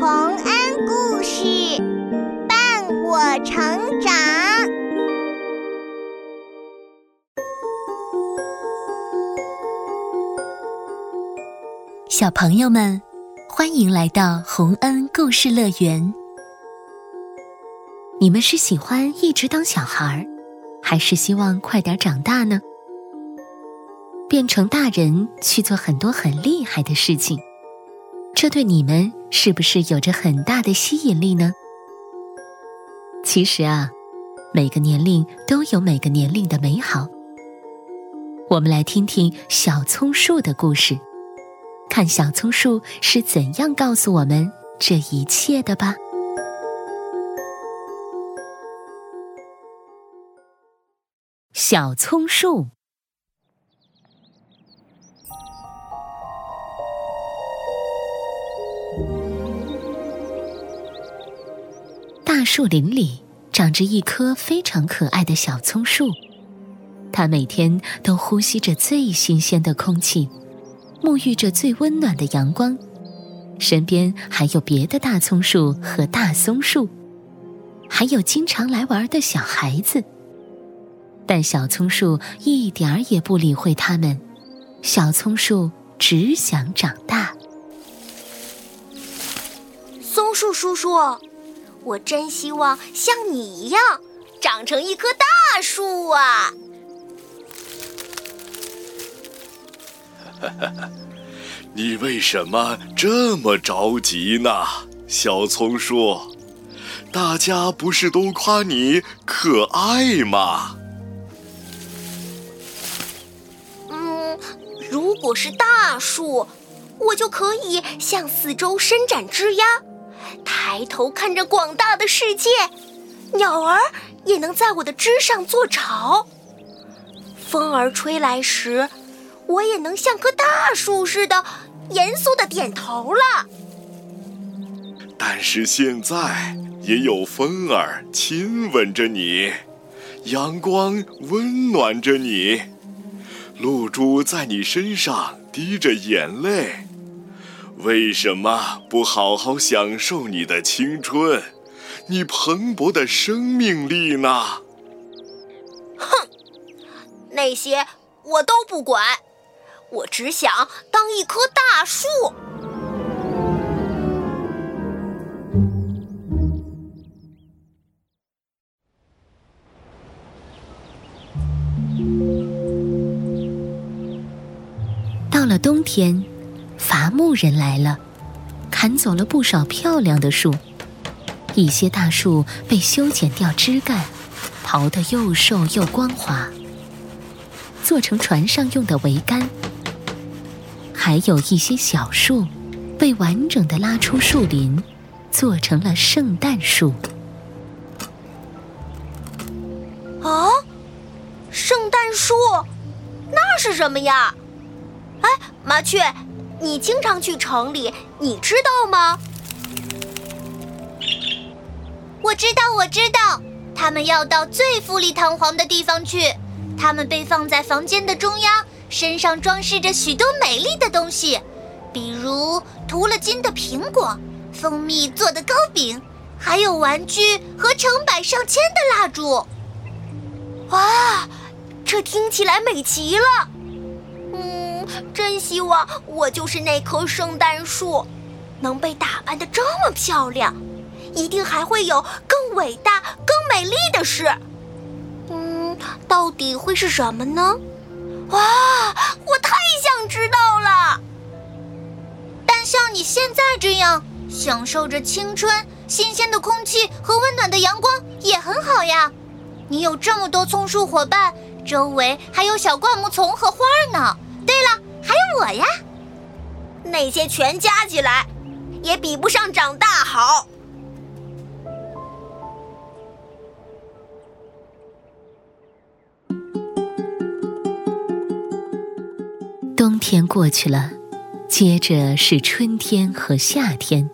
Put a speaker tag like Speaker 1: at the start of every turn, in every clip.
Speaker 1: 洪恩故事伴我成长。
Speaker 2: 小朋友们，欢迎来到洪恩故事乐园。你们是喜欢一直当小孩，还是希望快点长大呢？变成大人去做很多很厉害的事情，这对你们是不是有着很大的吸引力呢？其实啊，每个年龄都有每个年龄的美好。我们来听听小葱树的故事，看小葱树是怎样告诉我们这一切的吧。小葱树。大树林里长着一棵非常可爱的小葱树，它每天都呼吸着最新鲜的空气，沐浴着最温暖的阳光，身边还有别的大葱树和大松树，还有经常来玩的小孩子。但小葱树一点儿也不理会他们，小葱树只想长大。
Speaker 3: 松树叔叔。我真希望像你一样长成一棵大树啊！
Speaker 4: 哈哈，你为什么这么着急呢，小葱树？大家不是都夸你可爱吗？
Speaker 3: 嗯，如果是大树，我就可以向四周伸展枝丫。抬头看着广大的世界，鸟儿也能在我的枝上做巢。风儿吹来时，我也能像棵大树似的严肃的点头了。
Speaker 4: 但是现在也有风儿亲吻着你，阳光温暖着你，露珠在你身上滴着眼泪。为什么不好好享受你的青春，你蓬勃的生命力呢？
Speaker 3: 哼，那些我都不管，我只想当一棵大树。
Speaker 2: 到了冬天。伐木人来了，砍走了不少漂亮的树，一些大树被修剪掉枝干，刨得又瘦又光滑，做成船上用的桅杆。还有一些小树，被完整的拉出树林，做成了圣诞树。
Speaker 3: 啊，圣诞树，那是什么呀？哎，麻雀。你经常去城里，你知道吗？
Speaker 5: 我知道，我知道，他们要到最富丽堂皇的地方去。他们被放在房间的中央，身上装饰着许多美丽的东西，比如涂了金的苹果、蜂蜜做的糕饼，还有玩具和成百上千的蜡烛。
Speaker 3: 哇，这听起来美极了！真希望我就是那棵圣诞树，能被打扮的这么漂亮，一定还会有更伟大、更美丽的事。嗯，到底会是什么呢？哇，我太想知道了。
Speaker 5: 但像你现在这样享受着青春、新鲜的空气和温暖的阳光也很好呀。你有这么多松树伙伴，周围还有小灌木丛和花儿呢。对了。还有我呀，
Speaker 3: 那些全加起来，也比不上长大好。
Speaker 2: 冬天过去了，接着是春天和夏天，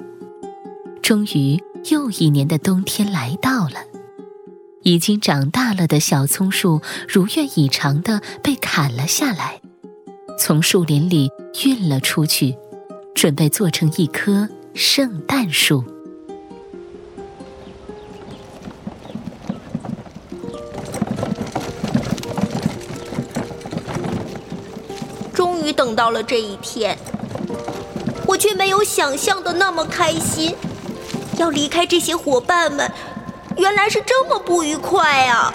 Speaker 2: 终于又一年的冬天来到了。已经长大了的小葱树，如愿以偿的被砍了下来。从树林里运了出去，准备做成一棵圣诞树。
Speaker 3: 终于等到了这一天，我却没有想象的那么开心。要离开这些伙伴们，原来是这么不愉快啊！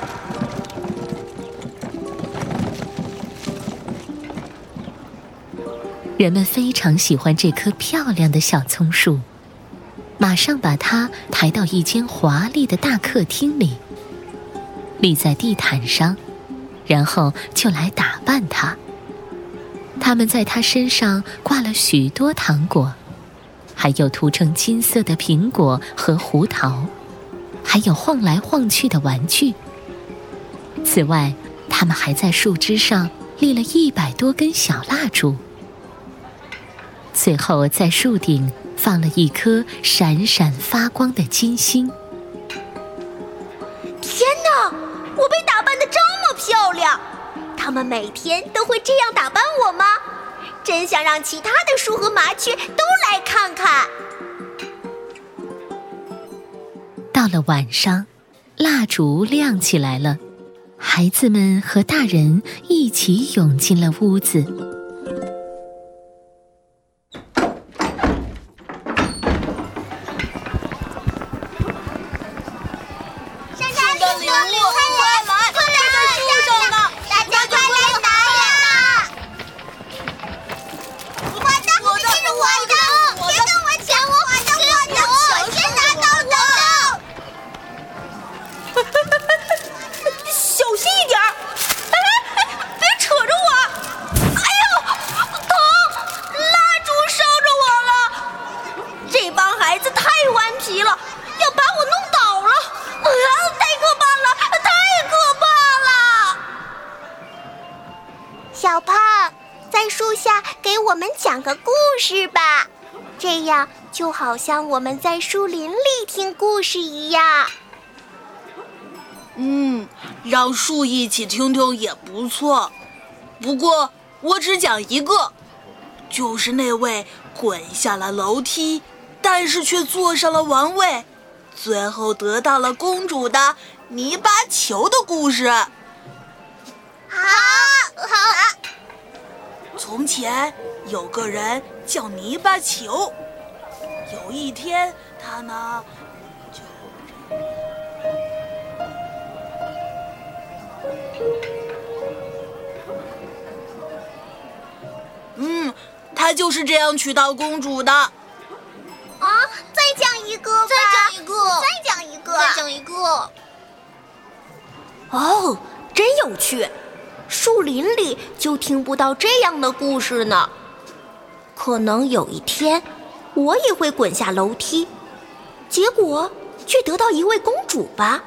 Speaker 2: 人们非常喜欢这棵漂亮的小松树，马上把它抬到一间华丽的大客厅里，立在地毯上，然后就来打扮它。他们在它身上挂了许多糖果，还有涂成金色的苹果和胡桃，还有晃来晃去的玩具。此外，他们还在树枝上立了一百多根小蜡烛。最后，在树顶放了一颗闪闪发光的金星。
Speaker 3: 天哪，我被打扮的这么漂亮！他们每天都会这样打扮我吗？真想让其他的树和麻雀都来看看。
Speaker 2: 到了晚上，蜡烛亮起来了，孩子们和大人一起涌进了屋子。
Speaker 1: 好像我们在树林里听故事一样。
Speaker 6: 嗯，让树一起听听也不错。不过我只讲一个，就是那位滚下了楼梯，但是却坐上了王位，最后得到了公主的泥巴球的故事。好，
Speaker 1: 好。
Speaker 6: 从前有个人叫泥巴球，有一天他呢就……嗯，他就是这样娶到公主的。啊，
Speaker 1: 再讲一个，
Speaker 5: 再讲一个，
Speaker 1: 再讲一个，
Speaker 5: 再讲一个。
Speaker 3: 哦，真有趣。树林里就听不到这样的故事呢。可能有一天，我也会滚下楼梯，结果却得到一位公主吧。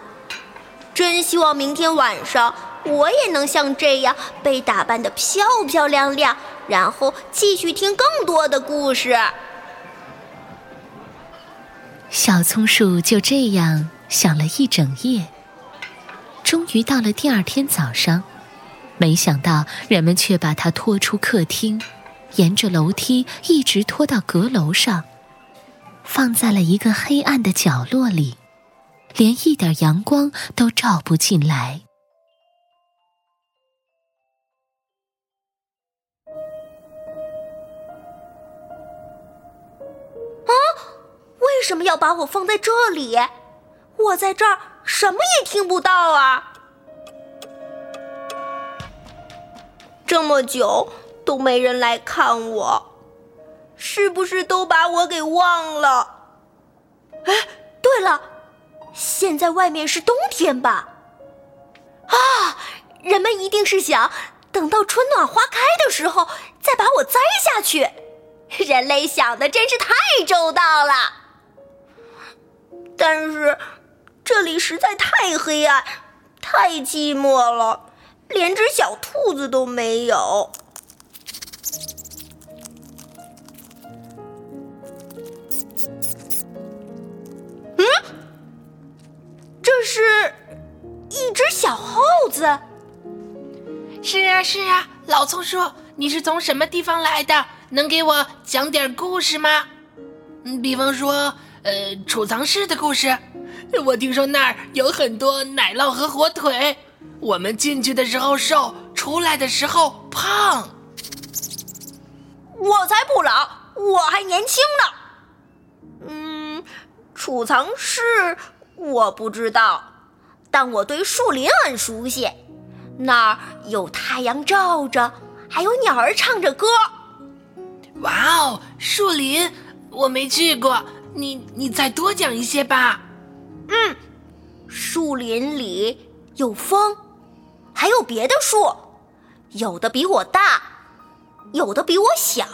Speaker 3: 真希望明天晚上我也能像这样被打扮的漂漂亮亮，然后继续听更多的故事。
Speaker 2: 小松树就这样想了一整夜，终于到了第二天早上。没想到，人们却把它拖出客厅，沿着楼梯一直拖到阁楼上，放在了一个黑暗的角落里，连一点阳光都照不进来。
Speaker 3: 啊！为什么要把我放在这里？我在这儿什么也听不到啊！这么久都没人来看我，是不是都把我给忘了？哎，对了，现在外面是冬天吧？啊，人们一定是想等到春暖花开的时候再把我栽下去。人类想的真是太周到了。但是这里实在太黑暗，太寂寞了。连只小兔子都没有。子。
Speaker 7: 是啊，是啊，老松叔，你是从什么地方来的？能给我讲点故事吗？比方说，呃，储藏室的故事。我听说那儿有很多奶酪和火腿。我们进去的时候瘦，出来的时候胖。
Speaker 3: 我才不老，我还年轻呢。嗯，储藏室我不知道，但我对树林很熟悉。那儿有太阳照着，还有鸟儿唱着歌。
Speaker 7: 哇哦，树林我没去过，你你再多讲一些吧。
Speaker 3: 嗯，树林里有风，还有别的树，有的比我大，有的比我小。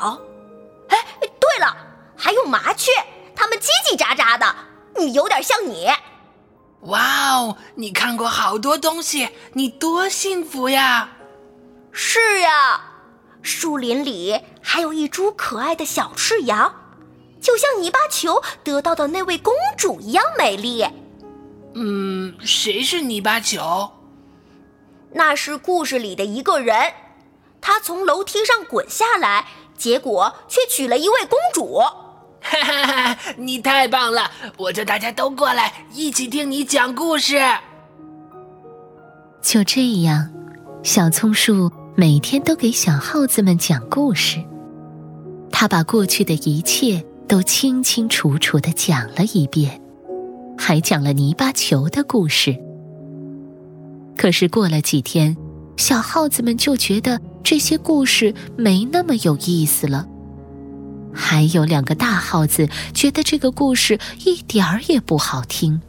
Speaker 3: 哎，对了，还有麻雀，它们叽叽喳喳的，你有点像你。
Speaker 7: 哇哦，你看过好多东西，你多幸福呀！
Speaker 3: 是呀，树林里还有一株可爱的小赤羊，就像泥巴球得到的那位公主一样美丽。
Speaker 7: 嗯，谁是泥巴球？
Speaker 3: 那是故事里的一个人，他从楼梯上滚下来，结果却娶了一位公主。
Speaker 7: 哈哈哈！你太棒了！我叫大家都过来，一起听你讲故事。
Speaker 2: 就这样，小松树每天都给小耗子们讲故事。他把过去的一切都清清楚楚的讲了一遍，还讲了泥巴球的故事。可是过了几天，小耗子们就觉得这些故事没那么有意思了。还有两个大耗子觉得这个故事一点儿也不好听。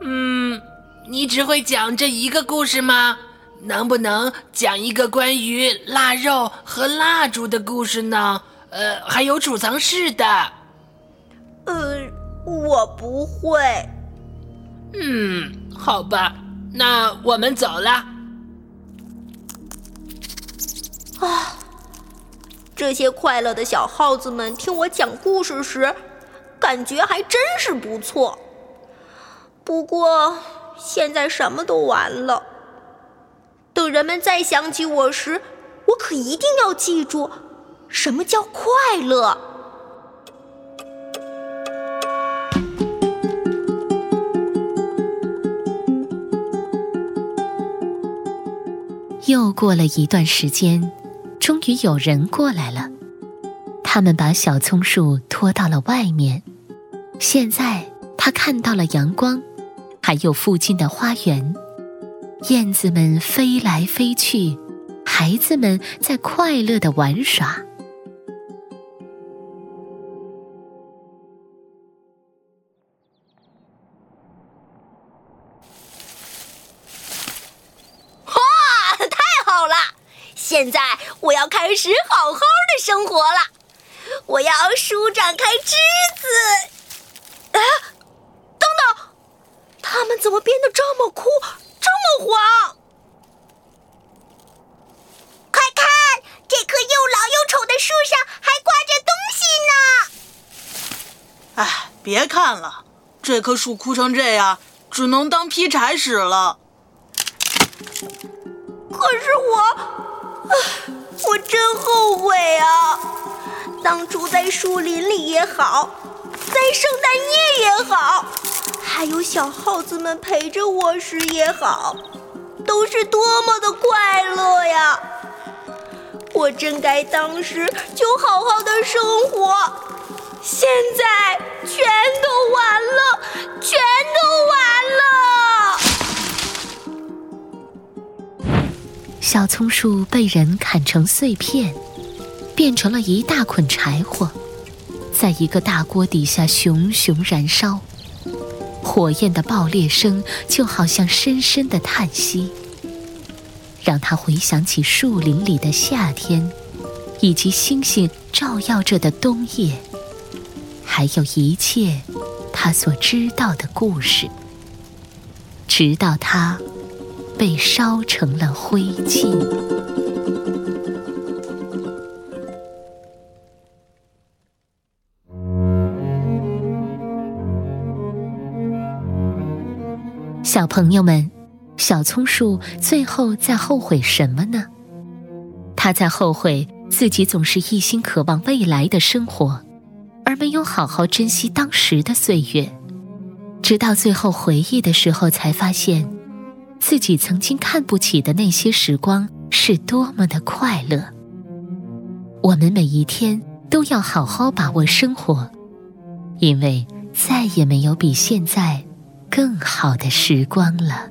Speaker 7: 嗯，你只会讲这一个故事吗？能不能讲一个关于腊肉和蜡烛的故事呢？呃，还有储藏室的。
Speaker 3: 呃，我不会。
Speaker 7: 嗯，好吧，那我们走了。
Speaker 3: 啊。这些快乐的小耗子们听我讲故事时，感觉还真是不错。不过现在什么都完了。等人们再想起我时，我可一定要记住，什么叫快乐。
Speaker 2: 又过了一段时间。终于有人过来了，他们把小松树拖到了外面。现在他看到了阳光，还有附近的花园，燕子们飞来飞去，孩子们在快乐的玩耍。
Speaker 3: 现在我要开始好好的生活了，我要舒展开枝子。啊，等等，它们怎么变得这么枯，这么黄？
Speaker 1: 快看，这棵又老又丑的树上还挂着东西
Speaker 6: 呢！哎，别看了，这棵树枯成这样，只能当劈柴使了。
Speaker 3: 可是我。啊 我真后悔啊！当初在树林里也好，在圣诞夜也好，还有小耗子们陪着我时也好，都是多么的快乐呀！我真该当时就好好的生活，现在全都完了，
Speaker 2: 小松树被人砍成碎片，变成了一大捆柴火，在一个大锅底下熊熊燃烧。火焰的爆裂声就好像深深的叹息，让他回想起树林里的夏天，以及星星照耀着的冬夜，还有一切他所知道的故事，直到他。被烧成了灰烬。小朋友们，小松树最后在后悔什么呢？他在后悔自己总是一心渴望未来的生活，而没有好好珍惜当时的岁月。直到最后回忆的时候，才发现，自己曾经看不起的那些时光是多么的快乐。我们每一天都要好好把握生活，因为再也没有比现在更好的时光了。